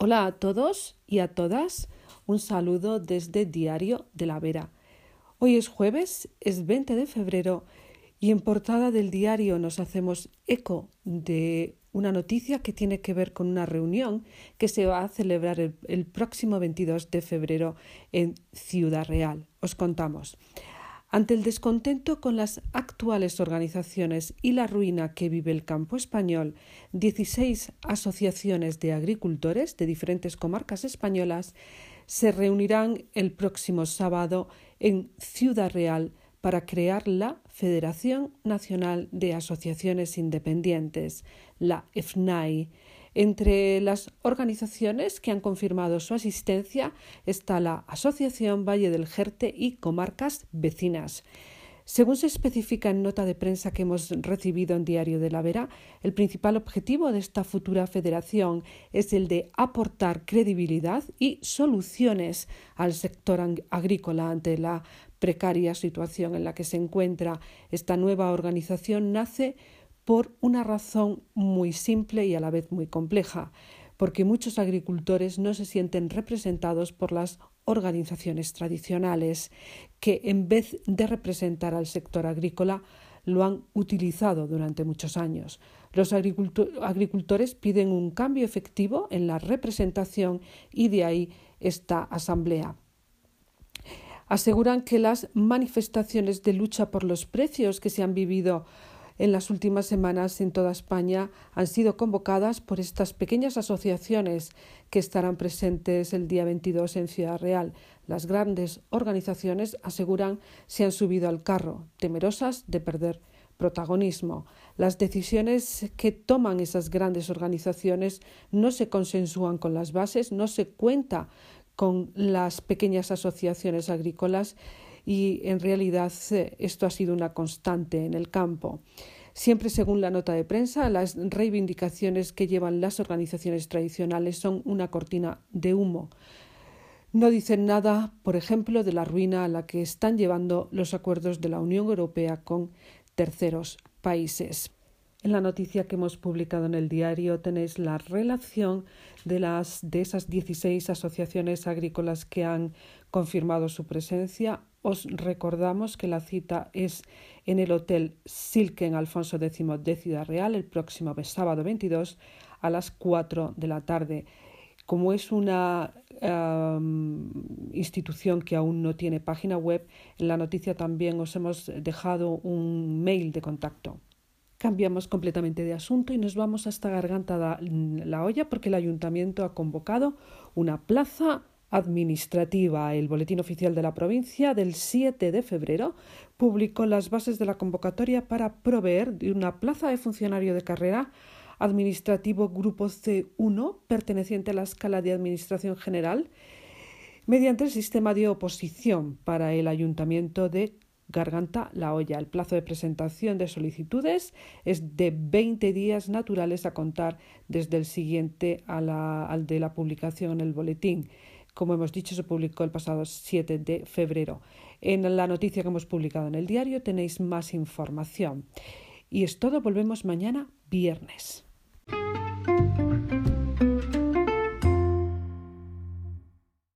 Hola a todos y a todas. Un saludo desde Diario de la Vera. Hoy es jueves, es 20 de febrero y en portada del diario nos hacemos eco de una noticia que tiene que ver con una reunión que se va a celebrar el, próximo 22 de febrero en Ciudad Real. Os contamos. Ante el descontento con las actuales organizaciones y la ruina que vive el campo español, 16 asociaciones de agricultores de diferentes comarcas españolas se reunirán el próximo sábado en Ciudad Real para crear la Federación Nacional de Asociaciones Independientes, la FNAI, entre las organizaciones que han confirmado su asistencia está la Asociación Valle del Jerte y comarcas vecinas. Según se especifica en nota de prensa que hemos recibido en Diario de la Vera, el principal objetivo de esta futura federación es el de aportar credibilidad y soluciones al sector agrícola ante la precaria situación en la que se encuentra. Esta nueva organización nace por una razón muy simple y a la vez muy compleja, porque muchos agricultores no se sienten representados por las organizaciones tradicionales, que en vez de representar al sector agrícola, lo han utilizado durante muchos años. Los agricultores piden un cambio efectivo en la representación y de ahí esta asamblea. Aseguran que las manifestaciones de lucha por los precios que se han vivido en las últimas semanas en toda España han sido convocadas por estas pequeñas asociaciones que estarán presentes el día 22 en Ciudad Real. Las grandes organizaciones aseguran se han subido al carro, temerosas de perder protagonismo. Las decisiones que toman esas grandes organizaciones no se consensúan con las bases, no se cuenta con las pequeñas asociaciones agrícolas y en realidad esto ha sido una constante en el campo. Siempre según la nota de prensa, las reivindicaciones que llevan las organizaciones tradicionales son una cortina de humo. No dicen nada, por ejemplo, de la ruina a la que están llevando los acuerdos de la Unión Europea con terceros países. En la noticia que hemos publicado en el diario tenéis la relación de, las, de esas 16 asociaciones agrícolas que han confirmado su presencia. Os recordamos que la cita es en el Hotel Silken Alfonso X de Ciudad Real el próximo sábado 22 a las 4 de la tarde. Como es una institución que aún no tiene página web, en la noticia también os hemos dejado un mail de contacto. Cambiamos completamente de asunto y nos vamos hasta Garganta la Olla porque el ayuntamiento ha convocado una plaza administrativa. El Boletín Oficial de la Provincia del 7 de febrero publicó las bases de la convocatoria para proveer de una plaza de funcionario de carrera administrativo Grupo C1 perteneciente a la escala de Administración General mediante el sistema de oposición para el Ayuntamiento de Garganta La Olla. El plazo de presentación de solicitudes es de 20 días naturales a contar desde el siguiente al de la publicación en el boletín. Como hemos dicho, se publicó el pasado 7 de febrero. En la noticia que hemos publicado en el diario tenéis más información. Y es todo, volvemos mañana viernes.